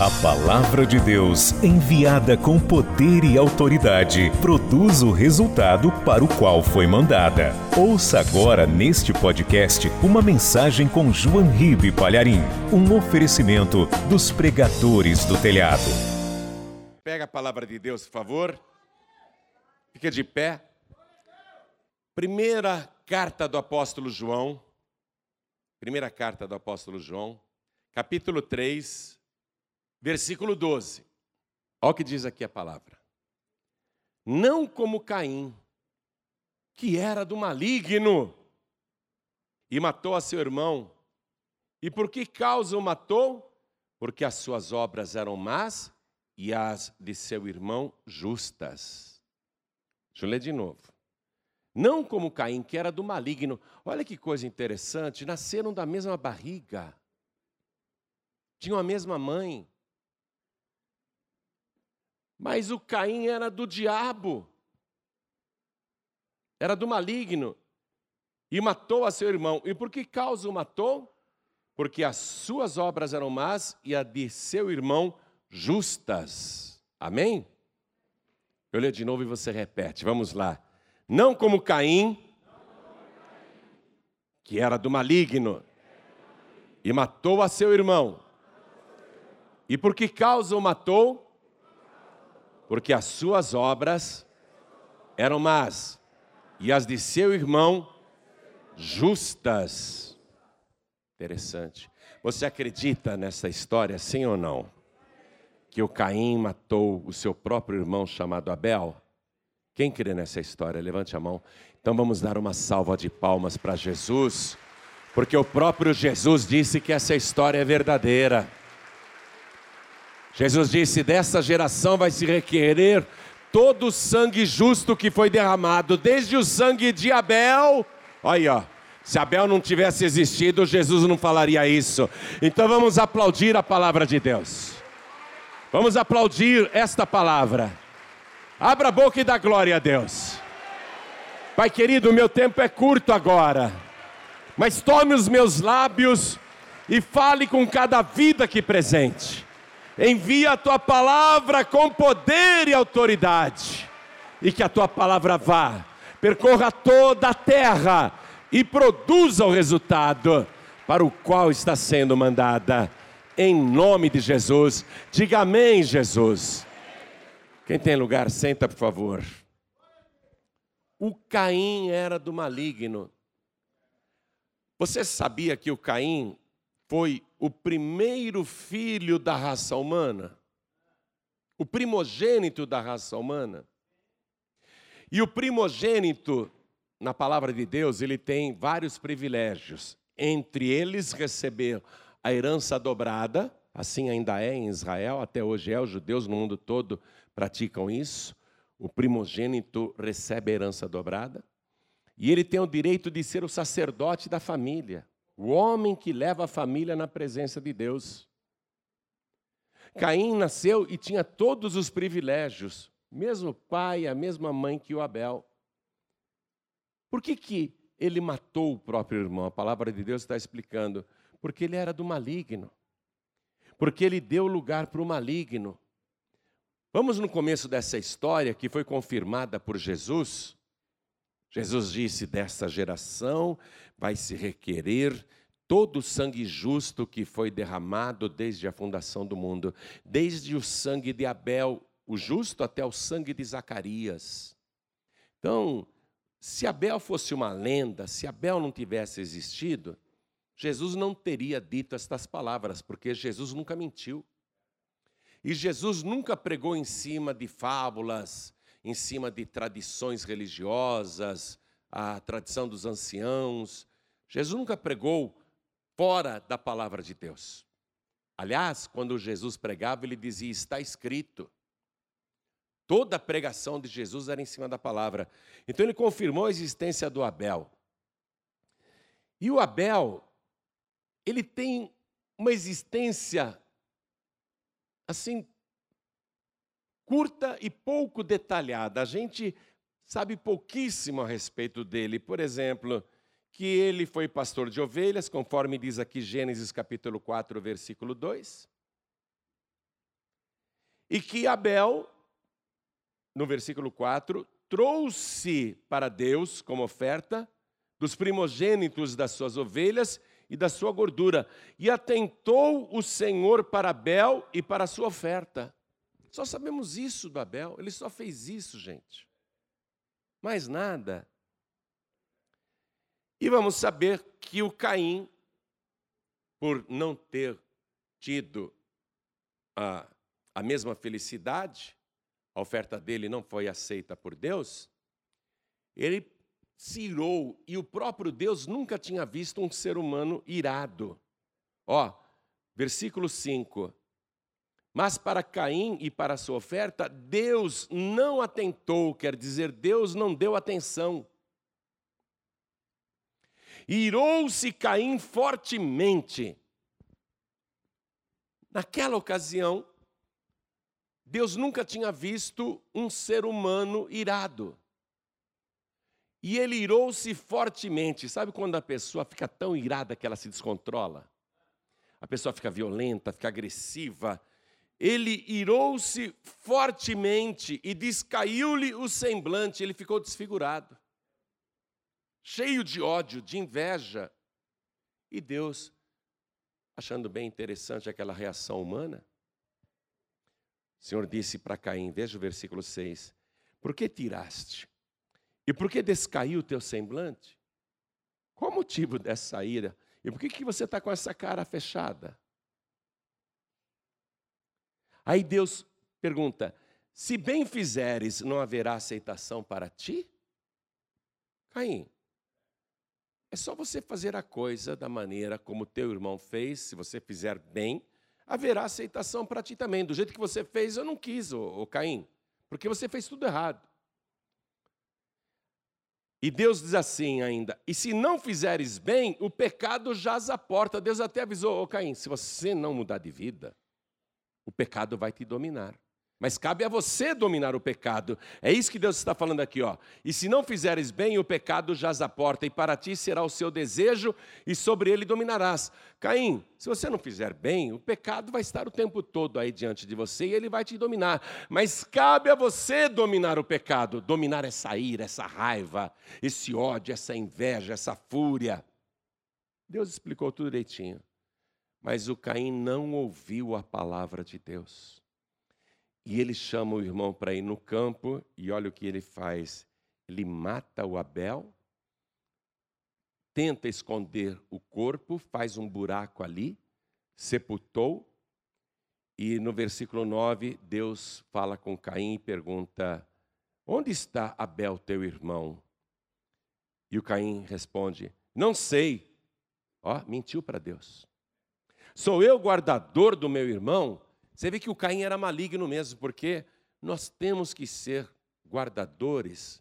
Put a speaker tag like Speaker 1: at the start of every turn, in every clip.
Speaker 1: A palavra de Deus, enviada com poder e autoridade, produz o resultado para o qual foi mandada. Ouça agora neste podcast uma mensagem com João Ribe Palharim, um oferecimento dos pregadores do telhado.
Speaker 2: Pega a palavra de Deus, por favor. Fica de pé. Primeira carta do apóstolo João. Primeira carta do apóstolo João, capítulo 3, versículo 12. Olha o que diz aqui a palavra. Não como Caim, que era do maligno e matou a seu irmão. E por que causa o matou? Porque as suas obras eram más e as de seu irmão justas. Deixa eu ler de novo. Não como Caim, que era do maligno. Olha que coisa interessante, nasceram da mesma barriga. Tinham a mesma mãe. Mas o Caim era do diabo, era do maligno, e matou a seu irmão. E por que causa o matou? Porque as suas obras eram más e a de seu irmão justas. Amém? Eu leio de novo e você repete. Vamos lá. Não como Caim, que era do maligno, e matou a seu irmão. E por que causa o matou? Porque as suas obras eram más e as de seu irmão justas. Interessante. Você acredita nessa história, sim ou não? Que o Caim matou o seu próprio irmão chamado Abel? Quem crê nessa história? Levante a mão. Então vamos dar uma salva de palmas para Jesus, porque o próprio Jesus disse que essa história é verdadeira. Jesus disse: dessa geração vai se requerer todo o sangue justo que foi derramado, desde o sangue de Abel. Olha aí, ó. Se Abel não tivesse existido, Jesus não falaria isso. Então vamos aplaudir a palavra de Deus. Vamos aplaudir esta palavra. Abra a boca e dá glória a Deus. Pai querido, meu tempo é curto agora. Mas tome os meus lábios e fale com cada vida aqui presente envia a tua palavra com poder e autoridade, e que a tua palavra vá, percorra toda a terra e produza o resultado para o qual está sendo mandada, em nome de Jesus. Diga amém, Jesus. Quem tem lugar, senta, por favor. O Caim era do maligno. Você sabia que o Caim foi o primeiro filho da raça humana, o primogênito da raça humana. E o primogênito, na palavra de Deus, ele tem vários privilégios. Entre eles, receber a herança dobrada, assim ainda é em Israel, até hoje é, os judeus no mundo todo praticam isso. O primogênito recebe a herança dobrada. E ele tem o direito de ser o sacerdote da família o homem que leva a família na presença de Deus. Caim nasceu e tinha todos os privilégios, mesmo pai, a mesma mãe que o Abel. Por que, que ele matou o próprio irmão? A palavra de Deus está explicando. Porque ele era do maligno. Porque ele deu lugar para o maligno. Vamos no começo dessa história que foi confirmada por Jesus. Jesus disse: dessa geração vai se requerer todo o sangue justo que foi derramado desde a fundação do mundo, desde o sangue de Abel, o justo, até o sangue de Zacarias. Então, se Abel fosse uma lenda, se Abel não tivesse existido, Jesus não teria dito estas palavras, porque Jesus nunca mentiu. E Jesus nunca pregou em cima de fábulas, em cima de tradições religiosas, a tradição dos anciãos. Jesus nunca pregou fora da palavra de Deus. Aliás, quando Jesus pregava, ele dizia: está escrito. Toda a pregação de Jesus era em cima da palavra. Então ele confirmou a existência do Abel. E o Abel, ele tem uma existência assim curta e pouco detalhada. A gente sabe pouquíssimo a respeito dele. Por exemplo, que ele foi pastor de ovelhas, conforme diz aqui Gênesis capítulo 4, versículo 2. E que Abel, no versículo 4, trouxe para Deus como oferta dos primogênitos das suas ovelhas e da sua gordura. E atentou o Senhor para Abel e para a sua oferta. Só sabemos isso do Abel, ele só fez isso, gente. Mais nada. E vamos saber que o Caim, por não ter tido a, a mesma felicidade, a oferta dele não foi aceita por Deus, ele se irou e o próprio Deus nunca tinha visto um ser humano irado. Ó, versículo 5. Mas para Caim e para sua oferta, Deus não atentou, quer dizer, Deus não deu atenção. Irou-se Caim fortemente. Naquela ocasião, Deus nunca tinha visto um ser humano irado. E ele irou-se fortemente. Sabe quando a pessoa fica tão irada que ela se descontrola? A pessoa fica violenta, fica agressiva. Ele irou-se fortemente e descaiu-lhe o semblante, ele ficou desfigurado, cheio de ódio, de inveja. E Deus, achando bem interessante aquela reação humana, o Senhor disse para Caim, veja o versículo 6: Por que tiraste e por que descaiu o teu semblante? Qual o motivo dessa ira? E por que, que você está com essa cara fechada? Aí Deus pergunta: se bem fizeres, não haverá aceitação para ti? Caim, é só você fazer a coisa da maneira como teu irmão fez, se você fizer bem, haverá aceitação para ti também. Do jeito que você fez, eu não quis, ô, ô Caim, porque você fez tudo errado. E Deus diz assim ainda: e se não fizeres bem, o pecado jaz à porta. Deus até avisou, ô Caim, se você não mudar de vida, o pecado vai te dominar. Mas cabe a você dominar o pecado. É isso que Deus está falando aqui, ó. E se não fizeres bem, o pecado jaz à porta, e para ti será o seu desejo, e sobre ele dominarás. Caim, se você não fizer bem, o pecado vai estar o tempo todo aí diante de você e ele vai te dominar. Mas cabe a você dominar o pecado, dominar essa ira, essa raiva, esse ódio, essa inveja, essa fúria. Deus explicou tudo direitinho. Mas o Caim não ouviu a palavra de Deus. E ele chama o irmão para ir no campo, e olha o que ele faz. Ele mata o Abel, tenta esconder o corpo, faz um buraco ali, sepultou, e no versículo 9, Deus fala com Caim e pergunta: Onde está Abel, teu irmão? E o Caim responde: Não sei. Ó, mentiu para Deus. Sou eu guardador do meu irmão? Você vê que o Caim era maligno mesmo, porque nós temos que ser guardadores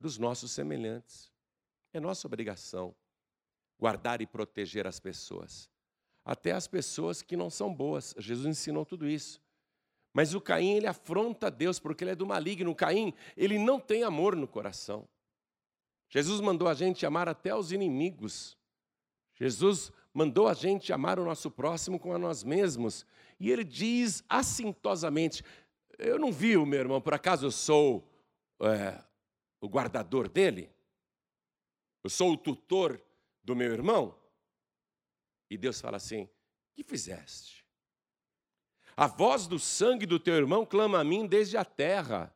Speaker 2: dos nossos semelhantes. É nossa obrigação guardar e proteger as pessoas, até as pessoas que não são boas. Jesus ensinou tudo isso. Mas o Caim, ele afronta Deus porque ele é do maligno. O Caim, ele não tem amor no coração. Jesus mandou a gente amar até os inimigos. Jesus mandou a gente amar o nosso próximo como a nós mesmos. E ele diz assintosamente: Eu não vi o meu irmão, por acaso eu sou é, o guardador dele? Eu sou o tutor do meu irmão? E Deus fala assim: Que fizeste? A voz do sangue do teu irmão clama a mim desde a terra.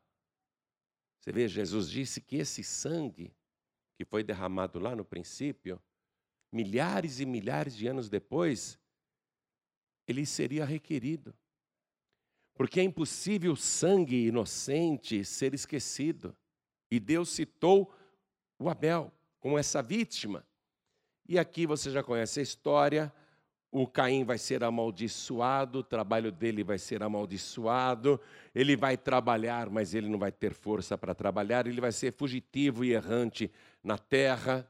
Speaker 2: Você vê, Jesus disse que esse sangue que foi derramado lá no princípio, milhares e milhares de anos depois, ele seria requerido. Porque é impossível o sangue inocente ser esquecido. E Deus citou o Abel como essa vítima. E aqui você já conhece a história. O Caim vai ser amaldiçoado, o trabalho dele vai ser amaldiçoado, ele vai trabalhar, mas ele não vai ter força para trabalhar, ele vai ser fugitivo e errante na terra.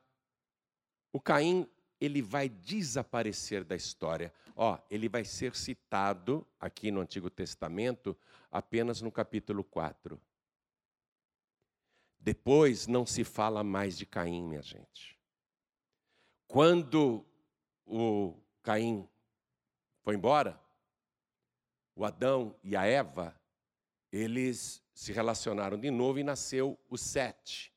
Speaker 2: O Caim ele vai desaparecer da história. Ó, ele vai ser citado aqui no Antigo Testamento apenas no capítulo 4. Depois não se fala mais de Caim, minha gente. Quando o Caim foi embora, o Adão e a Eva, eles se relacionaram de novo e nasceu o Sete.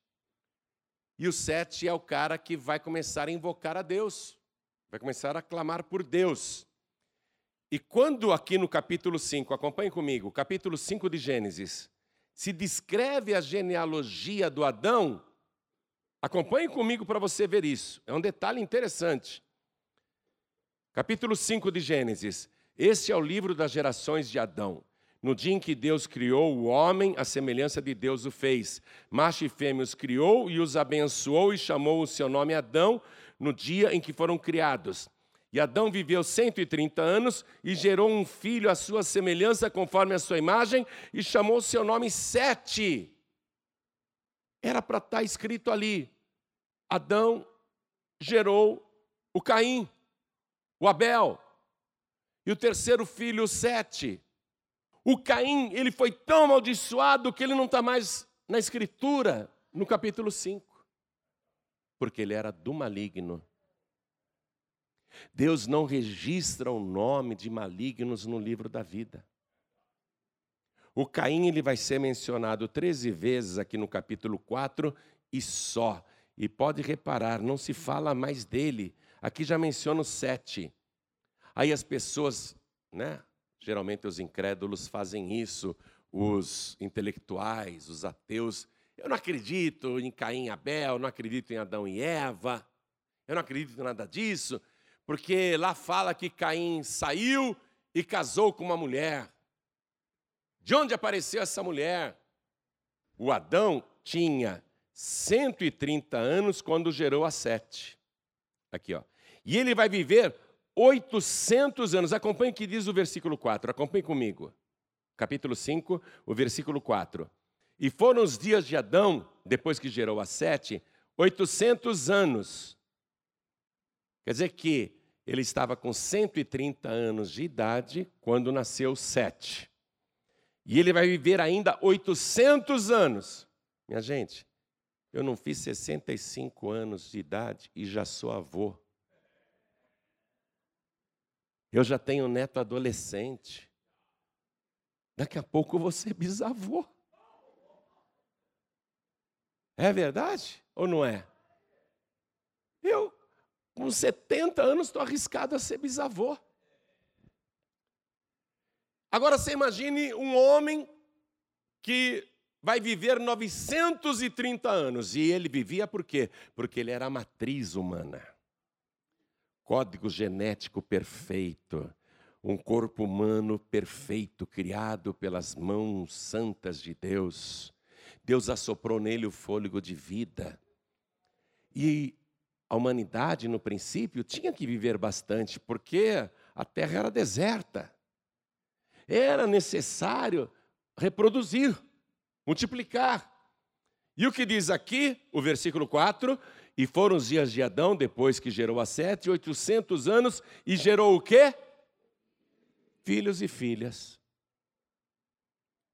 Speaker 2: E o Sete é o cara que vai começar a invocar a Deus, vai começar a clamar por Deus. E quando aqui no capítulo 5, acompanhe comigo, capítulo 5 de Gênesis, se descreve a genealogia do Adão, acompanhe comigo para você ver isso. É um detalhe interessante. Capítulo 5 de Gênesis. Este é o livro das gerações de Adão. No dia em que Deus criou o homem, a semelhança de Deus o fez. Macho e fêmea os criou e os abençoou e chamou o seu nome Adão no dia em que foram criados. E Adão viveu 130 anos e gerou um filho à sua semelhança, conforme a sua imagem, e chamou o seu nome Sete. Era para estar tá escrito ali. Adão gerou o Caim, o Abel, e o terceiro filho, Sete. O Caim, ele foi tão amaldiçoado que ele não está mais na escritura, no capítulo 5, porque ele era do maligno. Deus não registra o nome de malignos no livro da vida. O Caim ele vai ser mencionado 13 vezes aqui no capítulo 4 e só. E pode reparar, não se fala mais dele. Aqui já menciono sete. Aí as pessoas, né, Geralmente os incrédulos fazem isso, os intelectuais, os ateus. Eu não acredito em Caim e Abel, não acredito em Adão e Eva, eu não acredito em nada disso, porque lá fala que Caim saiu e casou com uma mulher. De onde apareceu essa mulher? O Adão tinha 130 anos quando gerou a Sete. Aqui, ó. E ele vai viver 800 anos. Acompanhe o que diz o versículo 4. Acompanhe comigo. Capítulo 5, o versículo 4. E foram os dias de Adão, depois que gerou a Sete, 800 anos. Quer dizer que ele estava com 130 anos de idade quando nasceu Sete. E ele vai viver ainda 800 anos. Minha gente, eu não fiz 65 anos de idade e já sou avô. Eu já tenho neto adolescente. Daqui a pouco você bisavô. É verdade ou não é? Eu, com 70 anos, estou arriscado a ser bisavô. Agora você imagine um homem que vai viver 930 anos. E ele vivia por quê? Porque ele era a matriz humana código genético perfeito, um corpo humano perfeito, criado pelas mãos santas de Deus. Deus assoprou nele o fôlego de vida. E a humanidade, no princípio, tinha que viver bastante, porque a terra era deserta. Era necessário reproduzir, multiplicar. E o que diz aqui, o versículo 4? E foram os dias de Adão, depois que gerou a sete, oitocentos anos, e gerou o quê? Filhos e filhas.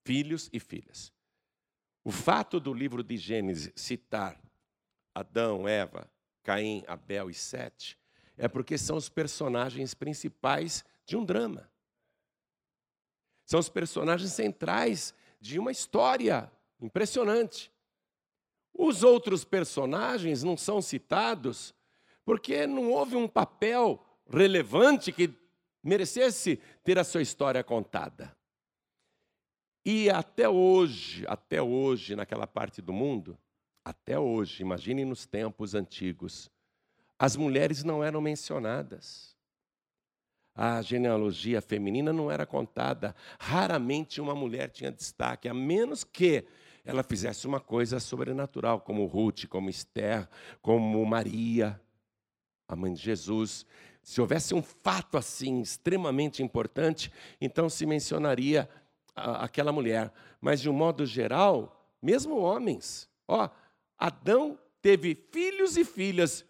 Speaker 2: Filhos e filhas. O fato do livro de Gênesis citar Adão, Eva, Caim, Abel e Sete é porque são os personagens principais de um drama. São os personagens centrais de uma história impressionante. Os outros personagens não são citados porque não houve um papel relevante que merecesse ter a sua história contada. E até hoje, até hoje, naquela parte do mundo, até hoje, imagine nos tempos antigos, as mulheres não eram mencionadas. A genealogia feminina não era contada. Raramente uma mulher tinha destaque, a menos que ela fizesse uma coisa sobrenatural, como Ruth, como Esther, como Maria, a mãe de Jesus. Se houvesse um fato assim extremamente importante, então se mencionaria aquela mulher. Mas de um modo geral, mesmo homens. Ó, Adão teve filhos e filhas,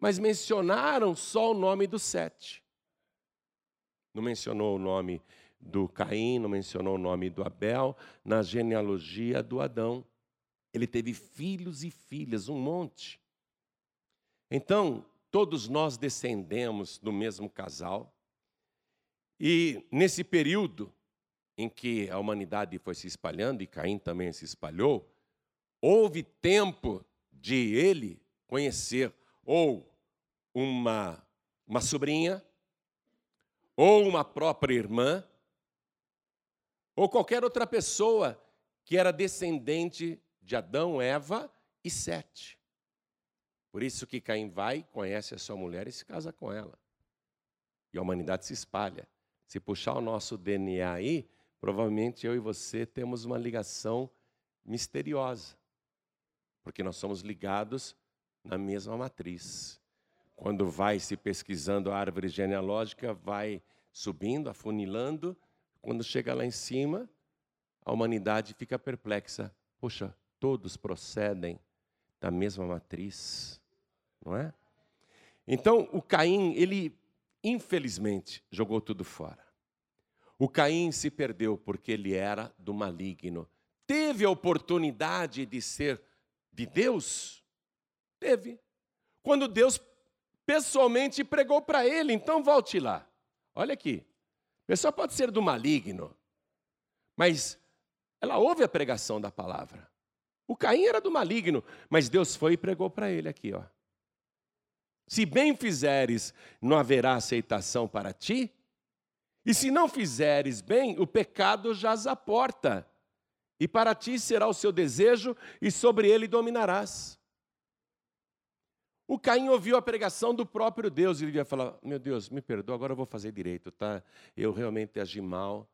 Speaker 2: mas mencionaram só o nome dos sete. Não mencionou o nome do Caim, não mencionou o nome do Abel, na genealogia do Adão. Ele teve filhos e filhas, um monte. Então, todos nós descendemos do mesmo casal. E nesse período, em que a humanidade foi se espalhando e Caim também se espalhou, houve tempo de ele conhecer ou uma, uma sobrinha, ou uma própria irmã, ou qualquer outra pessoa que era descendente de Adão, Eva e Sete. Por isso que Caim vai, conhece a sua mulher e se casa com ela. E a humanidade se espalha. Se puxar o nosso DNA aí, provavelmente eu e você temos uma ligação misteriosa. Porque nós somos ligados na mesma matriz. Quando vai se pesquisando a árvore genealógica, vai subindo, afunilando, quando chega lá em cima, a humanidade fica perplexa. Poxa, todos procedem da mesma matriz, não é? Então, o Caim, ele infelizmente jogou tudo fora. O Caim se perdeu porque ele era do maligno. Teve a oportunidade de ser de Deus? Teve. Quando Deus pessoalmente pregou para ele, então volte lá. Olha aqui. A pessoa pode ser do maligno, mas ela ouve a pregação da palavra. O Caim era do maligno, mas Deus foi e pregou para ele aqui, ó. Se bem fizeres, não haverá aceitação para ti, e se não fizeres bem, o pecado jaz à porta, e para ti será o seu desejo, e sobre ele dominarás. O Caim ouviu a pregação do próprio Deus e ele ia falar: Meu Deus, me perdoa, agora eu vou fazer direito, tá? Eu realmente agi mal,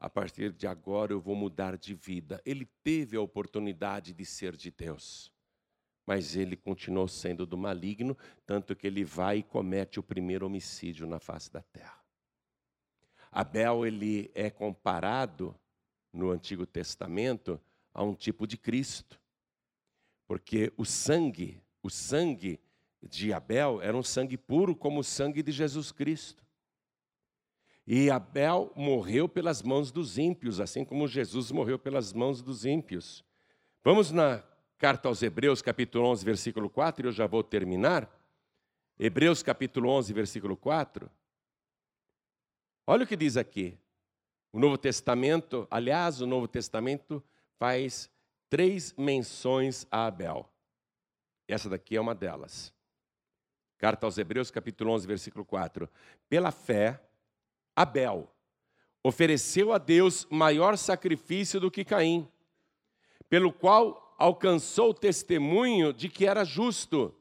Speaker 2: a partir de agora eu vou mudar de vida. Ele teve a oportunidade de ser de Deus, mas ele continuou sendo do maligno, tanto que ele vai e comete o primeiro homicídio na face da terra. Abel ele é comparado no Antigo Testamento a um tipo de Cristo, porque o sangue, o sangue de Abel era um sangue puro como o sangue de Jesus Cristo. E Abel morreu pelas mãos dos ímpios, assim como Jesus morreu pelas mãos dos ímpios. Vamos na carta aos Hebreus, capítulo 11, versículo 4, e eu já vou terminar. Hebreus, capítulo 11, versículo 4. Olha o que diz aqui. O Novo Testamento, aliás, o Novo Testamento faz três menções a Abel. Essa daqui é uma delas. Carta aos Hebreus, capítulo 11, versículo 4. Pela fé, Abel ofereceu a Deus maior sacrifício do que Caim, pelo qual alcançou o testemunho de que era justo,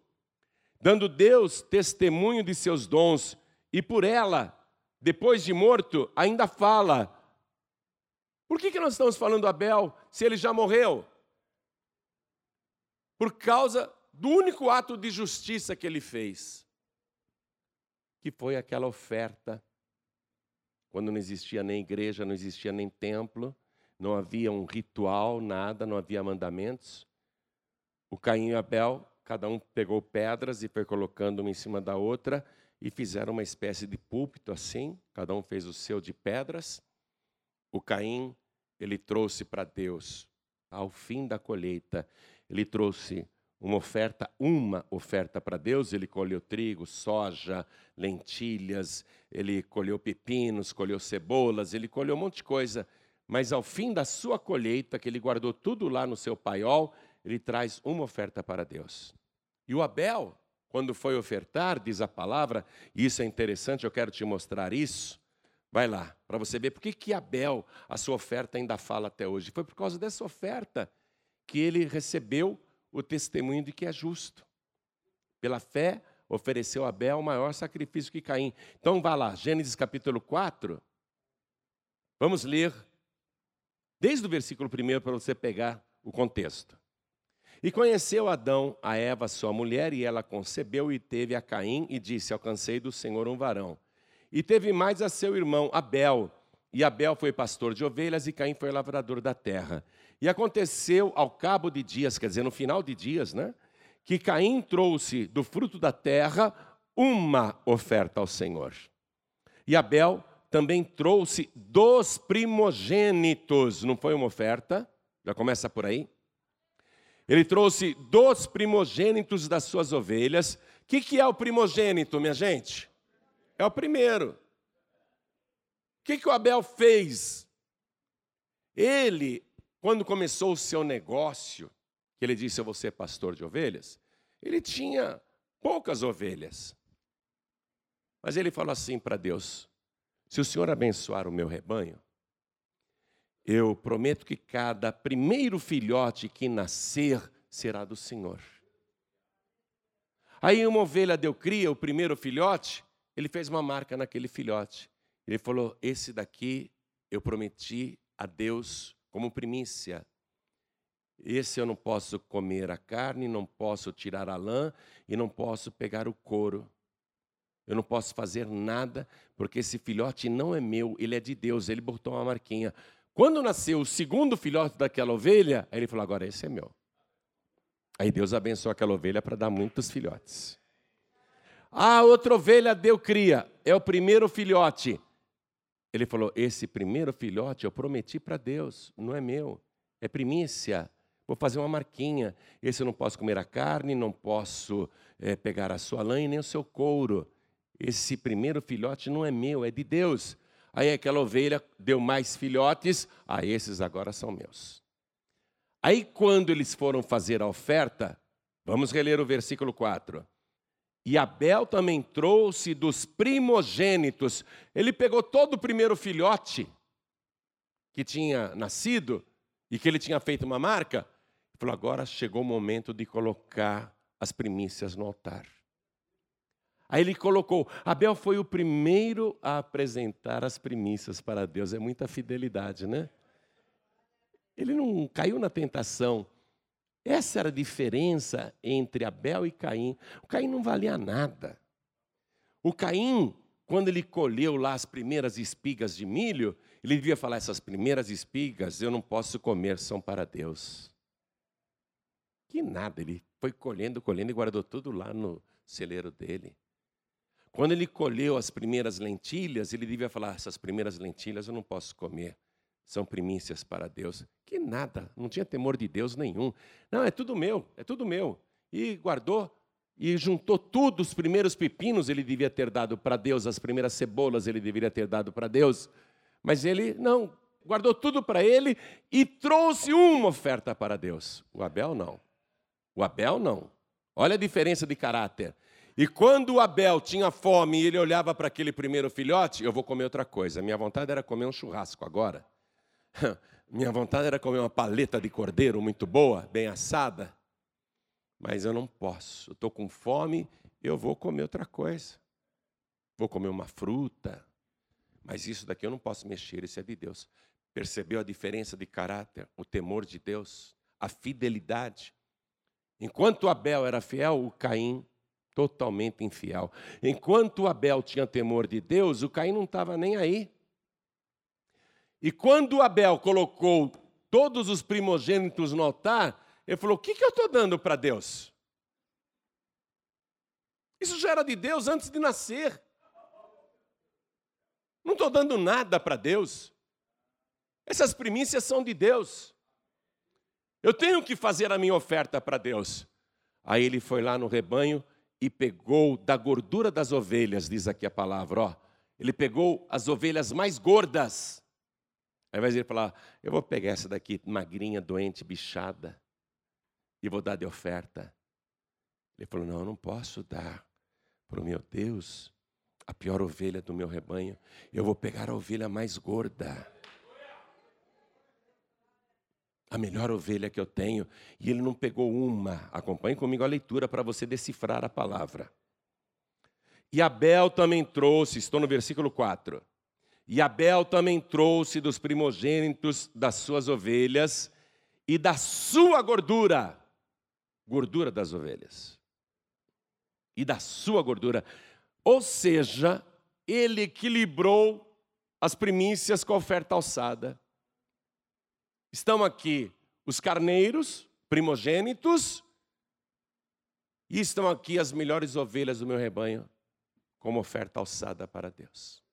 Speaker 2: dando Deus testemunho de seus dons, e por ela, depois de morto, ainda fala. Por que, que nós estamos falando Abel se ele já morreu? Por causa do único ato de justiça que ele fez, que foi aquela oferta, quando não existia nem igreja, não existia nem templo, não havia um ritual, nada, não havia mandamentos. O Caim e Abel, cada um pegou pedras e foi colocando uma em cima da outra e fizeram uma espécie de púlpito assim, cada um fez o seu de pedras. O Caim, ele trouxe para Deus, ao fim da colheita, ele trouxe uma oferta, uma oferta para Deus. Ele colheu trigo, soja, lentilhas, ele colheu pepinos, colheu cebolas, ele colheu um monte de coisa. Mas ao fim da sua colheita, que ele guardou tudo lá no seu paiol, ele traz uma oferta para Deus. E o Abel, quando foi ofertar, diz a palavra, e isso é interessante, eu quero te mostrar isso. Vai lá, para você ver por que, que Abel, a sua oferta ainda fala até hoje. Foi por causa dessa oferta que ele recebeu o testemunho de que é justo. Pela fé, ofereceu Abel maior sacrifício que Caim. Então vá lá, Gênesis capítulo 4. Vamos ler desde o versículo 1 para você pegar o contexto. E conheceu Adão a Eva, sua mulher, e ela concebeu e teve a Caim, e disse: Alcancei do Senhor um varão. E teve mais a seu irmão Abel, e Abel foi pastor de ovelhas, e Caim foi lavrador da terra. E aconteceu ao cabo de dias, quer dizer, no final de dias, né? Que Caim trouxe do fruto da terra uma oferta ao Senhor. E Abel também trouxe dos primogênitos, não foi uma oferta? Já começa por aí. Ele trouxe dos primogênitos das suas ovelhas. O que, que é o primogênito, minha gente? É o primeiro. Que, que o Abel fez Ele, quando começou o seu negócio, que ele disse: Eu vou ser pastor de ovelhas, ele tinha poucas ovelhas. Mas ele falou assim para Deus: Se o Senhor abençoar o meu rebanho, eu prometo que cada primeiro filhote que nascer será do Senhor. Aí uma ovelha deu cria, o primeiro filhote, ele fez uma marca naquele filhote. Ele falou: Esse daqui eu prometi a Deus como primícia. Esse eu não posso comer a carne, não posso tirar a lã e não posso pegar o couro. Eu não posso fazer nada, porque esse filhote não é meu, ele é de Deus. Ele botou uma marquinha. Quando nasceu o segundo filhote daquela ovelha, ele falou: agora esse é meu. Aí Deus abençoou aquela ovelha para dar muitos filhotes. A outra ovelha deu cria, é o primeiro filhote. Ele falou: esse primeiro filhote eu prometi para Deus, não é meu, é primícia. Vou fazer uma marquinha. Esse eu não posso comer a carne, não posso é, pegar a sua lã e nem o seu couro. Esse primeiro filhote não é meu, é de Deus. Aí aquela ovelha deu mais filhotes, ah, esses agora são meus. Aí quando eles foram fazer a oferta, vamos reler o versículo 4. E Abel também trouxe dos primogênitos. Ele pegou todo o primeiro filhote que tinha nascido e que ele tinha feito uma marca Falou: agora chegou o momento de colocar as primícias no altar. Aí ele colocou, Abel foi o primeiro a apresentar as primícias para Deus. É muita fidelidade, né? Ele não caiu na tentação. Essa era a diferença entre Abel e Caim. O Caim não valia nada. O Caim, quando ele colheu lá as primeiras espigas de milho, ele devia falar: essas primeiras espigas eu não posso comer, são para Deus. Que nada, ele foi colhendo, colhendo e guardou tudo lá no celeiro dele. Quando ele colheu as primeiras lentilhas, ele devia falar: essas primeiras lentilhas eu não posso comer, são primícias para Deus. Que nada, não tinha temor de Deus nenhum. Não, é tudo meu, é tudo meu. E guardou e juntou tudo, os primeiros pepinos ele devia ter dado para Deus, as primeiras cebolas ele deveria ter dado para Deus. Mas ele não, guardou tudo para ele e trouxe uma oferta para Deus. O Abel não. O Abel não. Olha a diferença de caráter. E quando o Abel tinha fome e ele olhava para aquele primeiro filhote, eu vou comer outra coisa. Minha vontade era comer um churrasco agora. Minha vontade era comer uma paleta de cordeiro muito boa, bem assada. Mas eu não posso. Eu estou com fome, eu vou comer outra coisa. Vou comer uma fruta. Mas isso daqui eu não posso mexer, isso é de Deus. Percebeu a diferença de caráter, o temor de Deus, a fidelidade? Enquanto Abel era fiel, o Caim totalmente infiel. Enquanto Abel tinha temor de Deus, o Caim não estava nem aí. E quando Abel colocou todos os primogênitos no altar, ele falou: O que, que eu estou dando para Deus? Isso já era de Deus antes de nascer. Não estou dando nada para Deus. Essas primícias são de Deus. Eu tenho que fazer a minha oferta para Deus. Aí ele foi lá no rebanho e pegou da gordura das ovelhas, diz aqui a palavra, ó. Ele pegou as ovelhas mais gordas. Aí vai dizer falar: Eu vou pegar essa daqui, magrinha, doente, bichada, e vou dar de oferta. Ele falou: Não, eu não posso dar para o meu Deus a pior ovelha do meu rebanho. Eu vou pegar a ovelha mais gorda a melhor ovelha que eu tenho, e ele não pegou uma. Acompanhe comigo a leitura para você decifrar a palavra. E Abel também trouxe, estou no versículo 4. E Abel também trouxe dos primogênitos das suas ovelhas e da sua gordura, gordura das ovelhas, e da sua gordura. Ou seja, ele equilibrou as primícias com a oferta alçada. Estão aqui os carneiros, primogênitos, e estão aqui as melhores ovelhas do meu rebanho, como oferta alçada para Deus.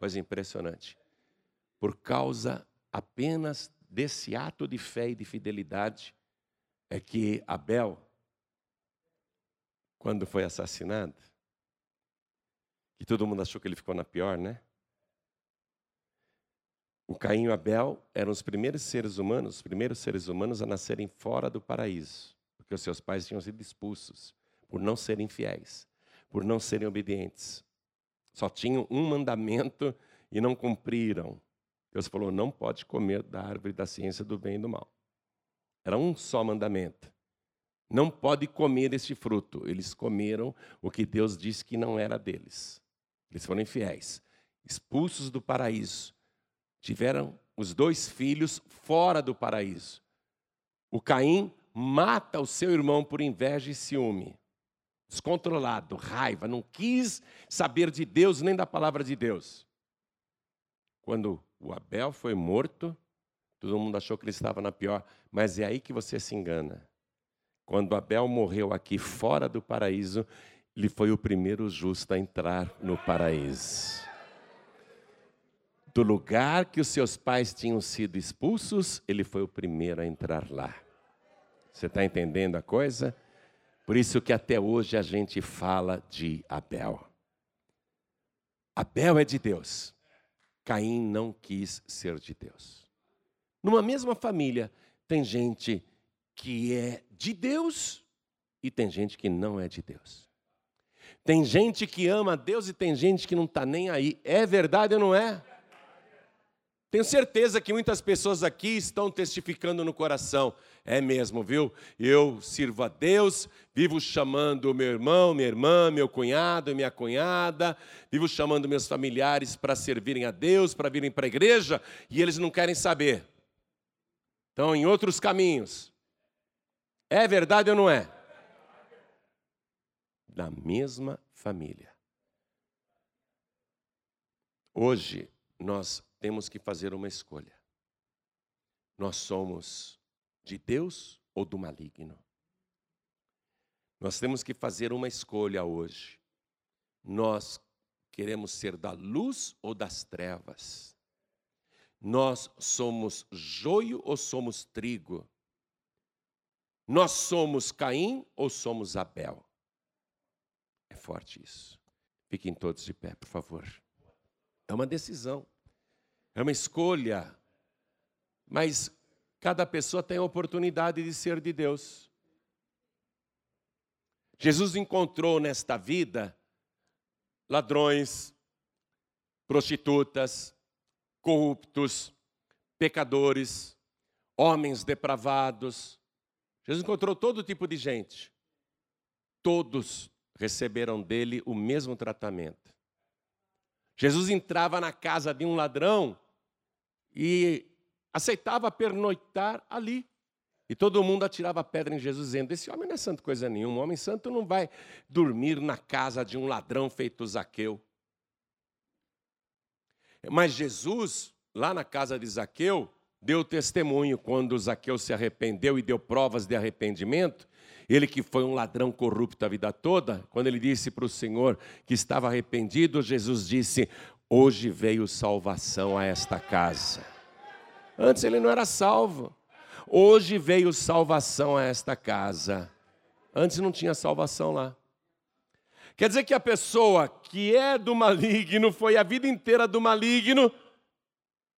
Speaker 2: Coisa impressionante. Por causa apenas desse ato de fé e de fidelidade, é que Abel, quando foi assassinado, que todo mundo achou que ele ficou na pior, né? O Caim e Abel eram os primeiros seres humanos, os primeiros seres humanos a nascerem fora do paraíso, porque os seus pais tinham sido expulsos por não serem fiéis, por não serem obedientes. Só tinham um mandamento e não cumpriram. Deus falou: não pode comer da árvore da ciência do bem e do mal. Era um só mandamento. Não pode comer este fruto. Eles comeram o que Deus disse que não era deles. Eles foram infiéis, expulsos do paraíso tiveram os dois filhos fora do paraíso. O Caim mata o seu irmão por inveja e ciúme. Descontrolado, raiva, não quis saber de Deus nem da palavra de Deus. Quando o Abel foi morto, todo mundo achou que ele estava na pior, mas é aí que você se engana. Quando Abel morreu aqui fora do paraíso, ele foi o primeiro justo a entrar no paraíso do lugar que os seus pais tinham sido expulsos, ele foi o primeiro a entrar lá. Você está entendendo a coisa? Por isso que até hoje a gente fala de Abel. Abel é de Deus. Caim não quis ser de Deus. Numa mesma família, tem gente que é de Deus e tem gente que não é de Deus. Tem gente que ama Deus e tem gente que não está nem aí. É verdade ou não é? Tenho certeza que muitas pessoas aqui estão testificando no coração. É mesmo, viu? Eu sirvo a Deus, vivo chamando meu irmão, minha irmã, meu cunhado, minha cunhada, vivo chamando meus familiares para servirem a Deus, para virem para a igreja, e eles não querem saber. Estão em outros caminhos. É verdade ou não é? Da mesma família. Hoje, nós temos que fazer uma escolha. Nós somos de Deus ou do maligno? Nós temos que fazer uma escolha hoje. Nós queremos ser da luz ou das trevas? Nós somos joio ou somos trigo? Nós somos Caim ou somos Abel? É forte isso. Fiquem todos de pé, por favor. É uma decisão. É uma escolha. Mas cada pessoa tem a oportunidade de ser de Deus. Jesus encontrou nesta vida ladrões, prostitutas, corruptos, pecadores, homens depravados. Jesus encontrou todo tipo de gente. Todos receberam dele o mesmo tratamento. Jesus entrava na casa de um ladrão e aceitava pernoitar ali. E todo mundo atirava pedra em Jesus, dizendo: Esse homem não é santo coisa nenhuma. Um homem santo não vai dormir na casa de um ladrão feito Zaqueu. Mas Jesus, lá na casa de Zaqueu, deu testemunho quando Zaqueu se arrependeu e deu provas de arrependimento. Ele que foi um ladrão corrupto a vida toda, quando ele disse para o Senhor que estava arrependido, Jesus disse: Hoje veio salvação a esta casa. Antes ele não era salvo. Hoje veio salvação a esta casa. Antes não tinha salvação lá. Quer dizer que a pessoa que é do maligno, foi a vida inteira do maligno,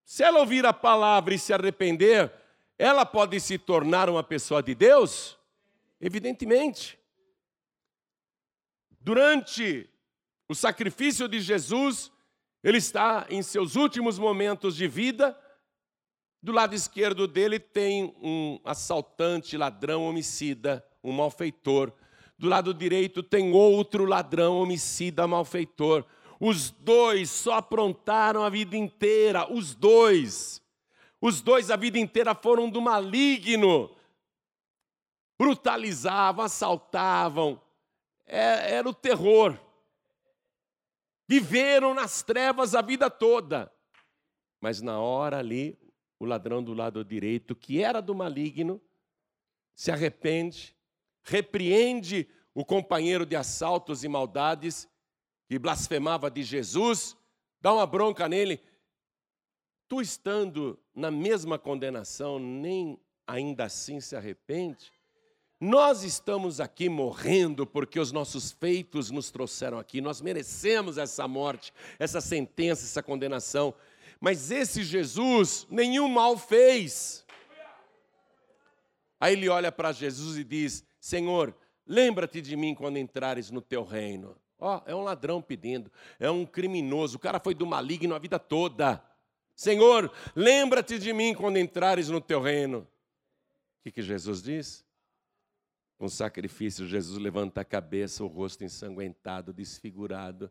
Speaker 2: se ela ouvir a palavra e se arrepender, ela pode se tornar uma pessoa de Deus? Evidentemente. Durante o sacrifício de Jesus, ele está em seus últimos momentos de vida. Do lado esquerdo dele tem um assaltante, ladrão, homicida, um malfeitor. Do lado direito tem outro ladrão, homicida, malfeitor. Os dois só aprontaram a vida inteira, os dois. Os dois a vida inteira foram do maligno brutalizavam, assaltavam, é, era o terror. Viveram nas trevas a vida toda. Mas na hora ali, o ladrão do lado direito, que era do maligno, se arrepende, repreende o companheiro de assaltos e maldades, que blasfemava de Jesus, dá uma bronca nele. Tu estando na mesma condenação, nem ainda assim se arrepende? Nós estamos aqui morrendo porque os nossos feitos nos trouxeram aqui. Nós merecemos essa morte, essa sentença, essa condenação. mas esse Jesus nenhum mal fez. Aí ele olha para Jesus e diz: Senhor, lembra-te de mim quando entrares no teu reino. Ó, oh, é um ladrão pedindo, é um criminoso, o cara foi do maligno a vida toda. Senhor, lembra-te de mim quando entrares no teu reino. O que, que Jesus diz? Com sacrifício, Jesus levanta a cabeça, o rosto ensanguentado, desfigurado.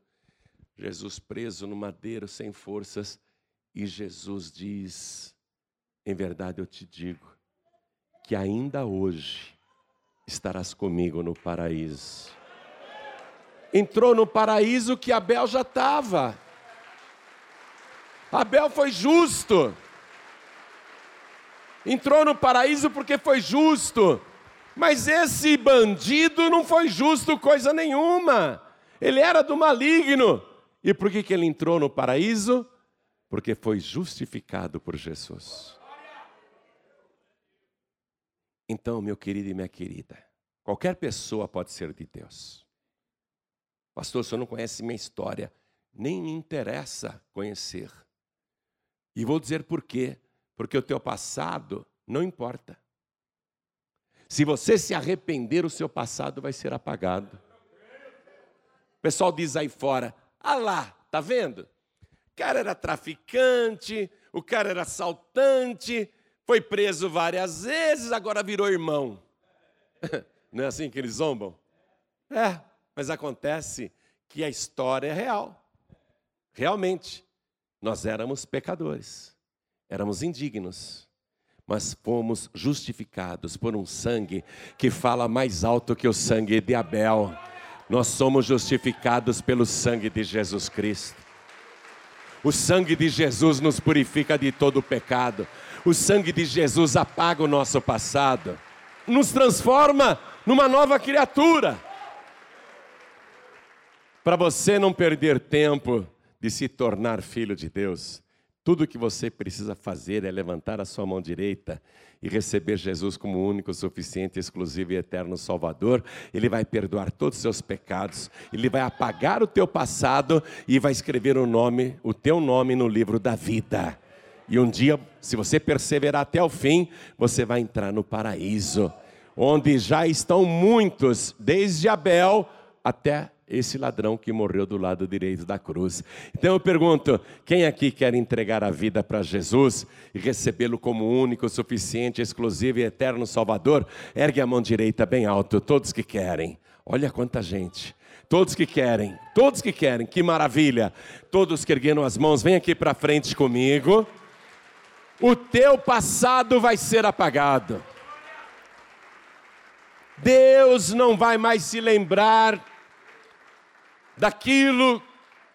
Speaker 2: Jesus preso no madeiro, sem forças. E Jesus diz: Em verdade eu te digo, que ainda hoje estarás comigo no paraíso. Entrou no paraíso que Abel já estava. Abel foi justo. Entrou no paraíso porque foi justo. Mas esse bandido não foi justo coisa nenhuma. Ele era do maligno. E por que, que ele entrou no paraíso? Porque foi justificado por Jesus. Então, meu querido e minha querida, qualquer pessoa pode ser de Deus. Pastor, o senhor não conhece minha história. Nem me interessa conhecer. E vou dizer por quê. Porque o teu passado não importa. Se você se arrepender, o seu passado vai ser apagado. O pessoal diz aí fora: ah lá, tá vendo? O cara era traficante, o cara era assaltante, foi preso várias vezes, agora virou irmão. Não é assim que eles zombam? É, mas acontece que a história é real. Realmente, nós éramos pecadores, éramos indignos, mas fomos justificados por um sangue que fala mais alto que o sangue de Abel. Nós somos justificados pelo sangue de Jesus Cristo. O sangue de Jesus nos purifica de todo o pecado. O sangue de Jesus apaga o nosso passado, nos transforma numa nova criatura. Para você não perder tempo de se tornar filho de Deus, tudo o que você precisa fazer é levantar a sua mão direita e receber Jesus como único, suficiente, exclusivo e eterno Salvador. Ele vai perdoar todos os seus pecados, ele vai apagar o teu passado e vai escrever o nome, o teu nome no livro da vida. E um dia, se você perseverar até o fim, você vai entrar no paraíso, onde já estão muitos, desde Abel até esse ladrão que morreu do lado direito da cruz. Então eu pergunto: quem aqui quer entregar a vida para Jesus e recebê-lo como único, suficiente, exclusivo e eterno Salvador? Ergue a mão direita bem alto, todos que querem. Olha quanta gente. Todos que querem, todos que querem, que maravilha. Todos que ergueram as mãos, vem aqui para frente comigo. O teu passado vai ser apagado. Deus não vai mais se lembrar daquilo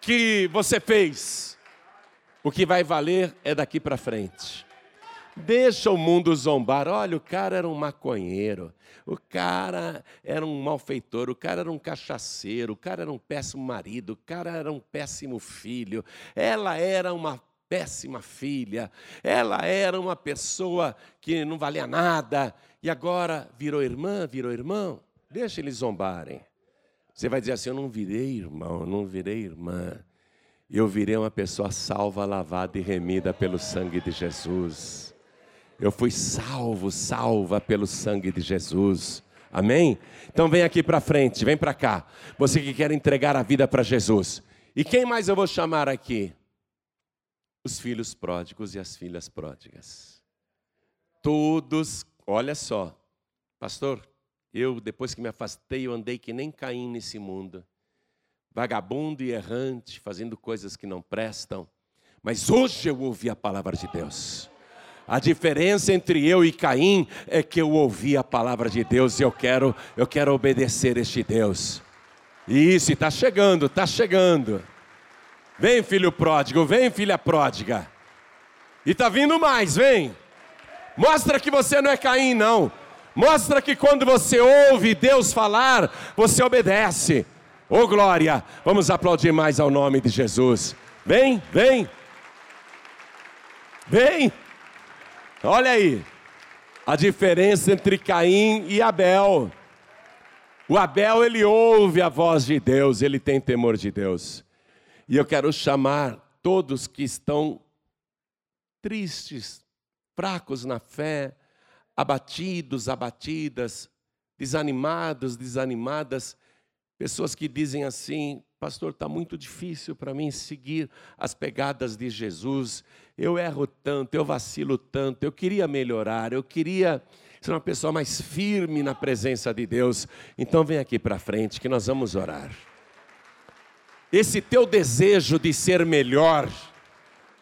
Speaker 2: que você fez. O que vai valer é daqui para frente. Deixa o mundo zombar. Olha, o cara era um maconheiro, o cara era um malfeitor, o cara era um cachaceiro, o cara era um péssimo marido, o cara era um péssimo filho, ela era uma péssima filha, ela era uma pessoa que não valia nada e agora virou irmã, virou irmão. Deixa eles zombarem. Você vai dizer assim: Eu não virei irmão, eu não virei irmã. Eu virei uma pessoa salva, lavada e remida pelo sangue de Jesus. Eu fui salvo, salva pelo sangue de Jesus. Amém? Então vem aqui para frente, vem para cá. Você que quer entregar a vida para Jesus. E quem mais eu vou chamar aqui? Os filhos pródigos e as filhas pródigas. Todos, olha só, pastor, eu, depois que me afastei, eu andei que nem Caim nesse mundo. Vagabundo e errante, fazendo coisas que não prestam. Mas hoje eu ouvi a palavra de Deus. A diferença entre eu e Caim é que eu ouvi a palavra de Deus e eu quero, eu quero obedecer este Deus. Isso, está chegando, está chegando. Vem, filho pródigo, vem, filha pródiga. E está vindo mais, vem. Mostra que você não é Caim, não. Mostra que quando você ouve Deus falar, você obedece. Ô oh, glória! Vamos aplaudir mais ao nome de Jesus. Vem, vem. Vem. Olha aí. A diferença entre Caim e Abel. O Abel, ele ouve a voz de Deus, ele tem temor de Deus. E eu quero chamar todos que estão tristes, fracos na fé, abatidos, abatidas, desanimados, desanimadas, pessoas que dizem assim: Pastor, está muito difícil para mim seguir as pegadas de Jesus. Eu erro tanto, eu vacilo tanto, eu queria melhorar, eu queria ser uma pessoa mais firme na presença de Deus. Então vem aqui para frente que nós vamos orar. Esse teu desejo de ser melhor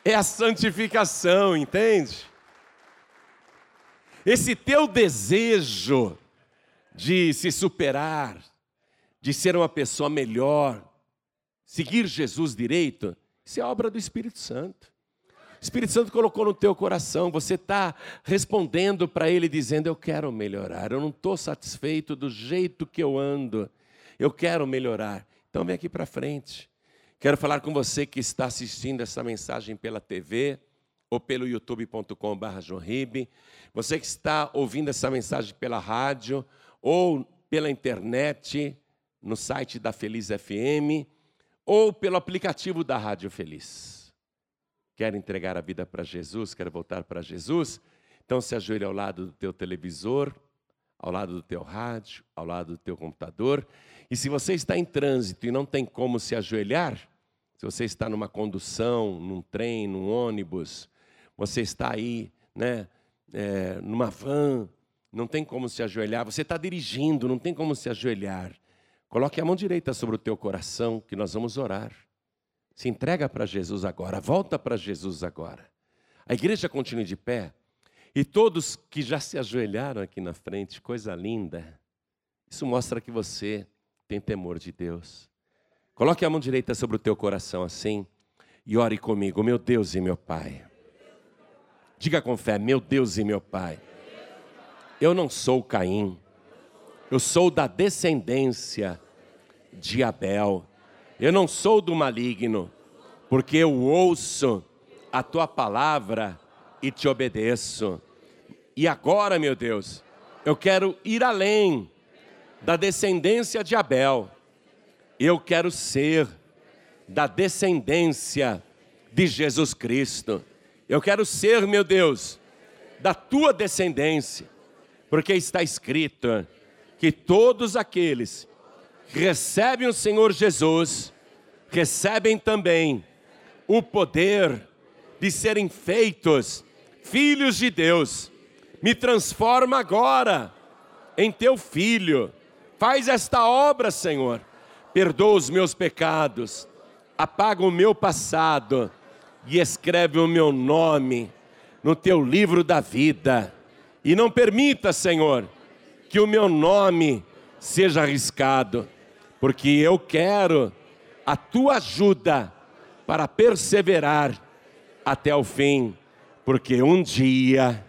Speaker 2: é a santificação, entende? Esse teu desejo de se superar, de ser uma pessoa melhor, seguir Jesus direito, isso é obra do Espírito Santo. O Espírito Santo colocou no teu coração, você está respondendo para Ele dizendo: Eu quero melhorar, eu não estou satisfeito do jeito que eu ando, eu quero melhorar. Então vem aqui para frente. Quero falar com você que está assistindo essa mensagem pela TV ou pelo youtube.com.br, você que está ouvindo essa mensagem pela rádio ou pela internet, no site da Feliz FM ou pelo aplicativo da Rádio Feliz. Quer entregar a vida para Jesus, quer voltar para Jesus? Então se ajoelhe ao lado do teu televisor, ao lado do teu rádio, ao lado do teu computador. E se você está em trânsito e não tem como se ajoelhar, se você está numa condução, num trem, num ônibus, você está aí, né, é, numa van, não tem como se ajoelhar, você está dirigindo, não tem como se ajoelhar. Coloque a mão direita sobre o teu coração, que nós vamos orar. Se entrega para Jesus agora, volta para Jesus agora. A igreja continue de pé. E todos que já se ajoelharam aqui na frente, coisa linda. Isso mostra que você tem temor de Deus. Coloque a mão direita sobre o teu coração assim e ore comigo, meu Deus e meu Pai. Diga com fé, meu Deus e meu Pai. Eu não sou Caim. Eu sou da descendência de Abel. Eu não sou do maligno, porque eu ouço a tua palavra e te obedeço. E agora, meu Deus, eu quero ir além da descendência de Abel. Eu quero ser da descendência de Jesus Cristo. Eu quero ser, meu Deus, da tua descendência, porque está escrito que todos aqueles recebem o Senhor Jesus, recebem também o poder de serem feitos filhos de Deus. Me transforma agora em teu filho. Faz esta obra, Senhor. Perdoa os meus pecados, apaga o meu passado e escreve o meu nome no teu livro da vida. E não permita, Senhor, que o meu nome seja arriscado porque eu quero a tua ajuda para perseverar até o fim, porque um dia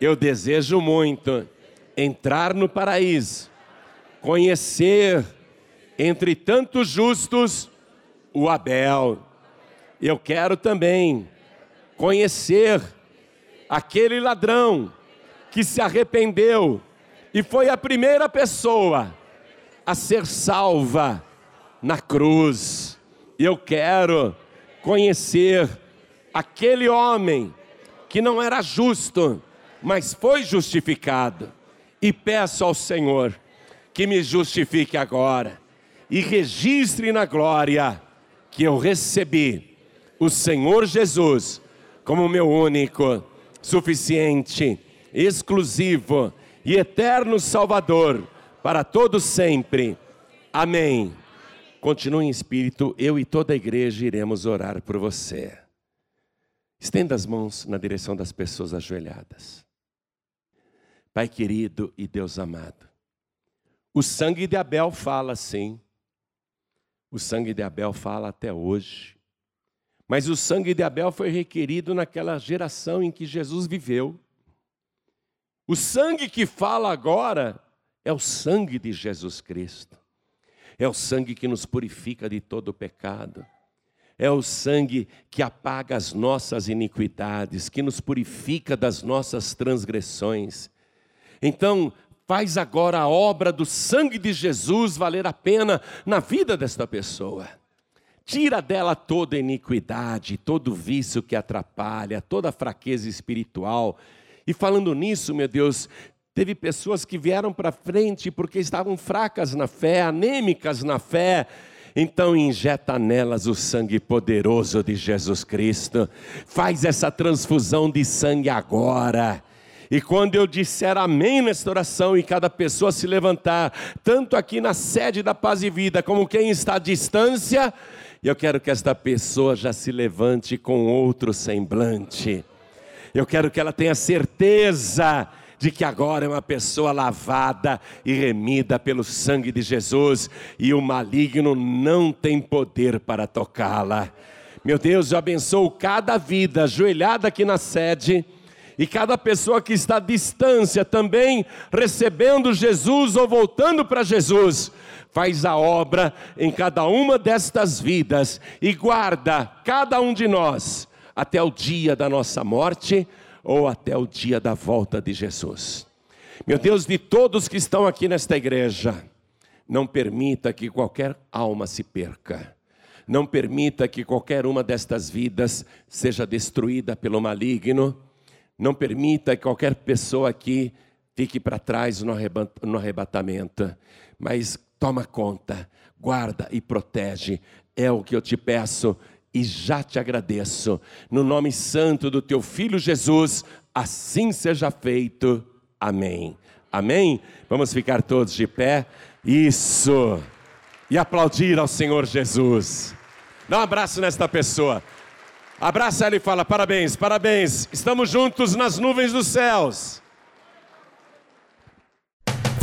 Speaker 2: eu desejo muito entrar no paraíso, conhecer entre tantos justos o Abel. Eu quero também conhecer aquele ladrão que se arrependeu e foi a primeira pessoa a ser salva na cruz. Eu quero conhecer aquele homem que não era justo, mas foi justificado. E peço ao Senhor que me justifique agora e registre na glória que eu recebi o Senhor Jesus como meu único, suficiente, exclusivo e eterno Salvador para todos sempre. Amém. Continue em espírito, eu e toda a igreja iremos orar por você. Estenda as mãos na direção das pessoas ajoelhadas. Pai querido e Deus amado, o sangue de Abel fala sim, o sangue de Abel fala até hoje, mas o sangue de Abel foi requerido naquela geração em que Jesus viveu. O sangue que fala agora é o sangue de Jesus Cristo. É o sangue que nos purifica de todo pecado. É o sangue que apaga as nossas iniquidades, que nos purifica das nossas transgressões. Então, faz agora a obra do sangue de Jesus valer a pena na vida desta pessoa. Tira dela toda iniquidade, todo vício que atrapalha, toda fraqueza espiritual. E falando nisso, meu Deus, teve pessoas que vieram para frente porque estavam fracas na fé, anêmicas na fé. Então injeta nelas o sangue poderoso de Jesus Cristo. Faz essa transfusão de sangue agora. E quando eu disser amém nesta oração e cada pessoa se levantar, tanto aqui na sede da Paz e Vida, como quem está à distância, eu quero que esta pessoa já se levante com outro semblante. Eu quero que ela tenha certeza de que agora é uma pessoa lavada e remida pelo sangue de Jesus e o maligno não tem poder para tocá-la. Meu Deus, eu abençoo cada vida ajoelhada aqui na sede e cada pessoa que está à distância também recebendo Jesus ou voltando para Jesus, faz a obra em cada uma destas vidas e guarda cada um de nós até o dia da nossa morte ou até o dia da volta de Jesus. Meu Deus, de todos que estão aqui nesta igreja, não permita que qualquer alma se perca. Não permita que qualquer uma destas vidas seja destruída pelo maligno não permita que qualquer pessoa aqui fique para trás no arrebatamento, mas toma conta, guarda e protege. É o que eu te peço e já te agradeço. No nome santo do teu filho Jesus, assim seja feito. Amém. Amém? Vamos ficar todos de pé. Isso. E aplaudir ao Senhor Jesus. Dá um abraço nesta pessoa. Abraça ela e fala: parabéns, parabéns, estamos juntos nas nuvens dos céus.